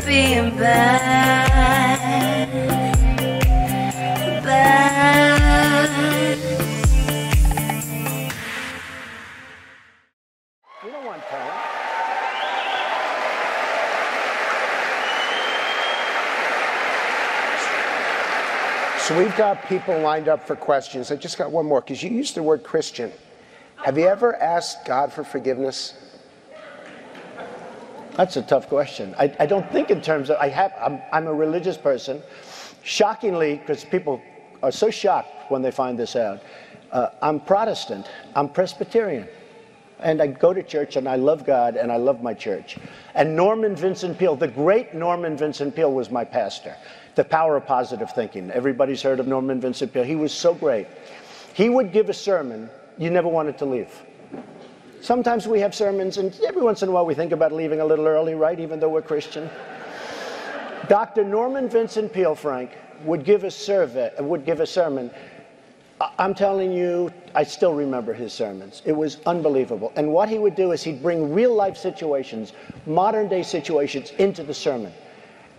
being bad. So we've got people lined up for questions. I just got one more because you used the word Christian. Have you ever asked God for forgiveness? That's a tough question. I, I don't think in terms of, I have, I'm, I'm a religious person. Shockingly, because people are so shocked when they find this out, uh, I'm Protestant, I'm Presbyterian. And I go to church and I love God and I love my church. And Norman Vincent Peale, the great Norman Vincent Peale, was my pastor. The power of positive thinking. Everybody's heard of Norman Vincent Peale. He was so great. He would give a sermon, you never wanted to leave. Sometimes we have sermons, and every once in a while we think about leaving a little early, right? Even though we're Christian. Dr. Norman Vincent Peale, Frank, would give a survey, would give a sermon. I'm telling you, I still remember his sermons. It was unbelievable. And what he would do is he'd bring real life situations, modern day situations, into the sermon.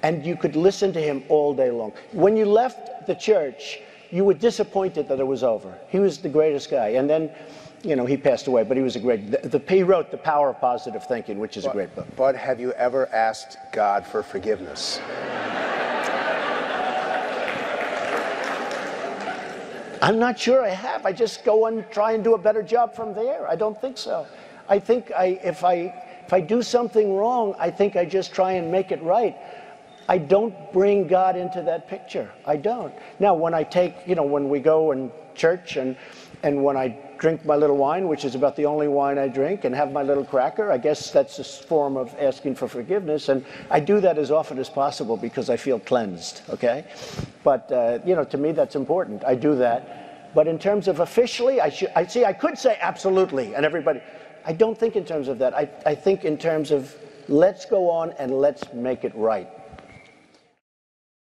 And you could listen to him all day long. When you left the church, you were disappointed that it was over. He was the greatest guy. And then, you know, he passed away, but he was a great. The, the, he wrote The Power of Positive Thinking, which is a great book. But have you ever asked God for forgiveness? I'm not sure I have. I just go and try and do a better job from there. I don't think so. I think I, if I if I do something wrong, I think I just try and make it right. I don't bring God into that picture. I don't. Now, when I take, you know, when we go in church and and when I drink my little wine, which is about the only wine I drink, and have my little cracker, I guess that's a form of asking for forgiveness. And I do that as often as possible because I feel cleansed, okay? But, uh, you know, to me, that's important. I do that. But in terms of officially, I, should, I see, I could say absolutely, and everybody, I don't think in terms of that. I, I think in terms of let's go on and let's make it right.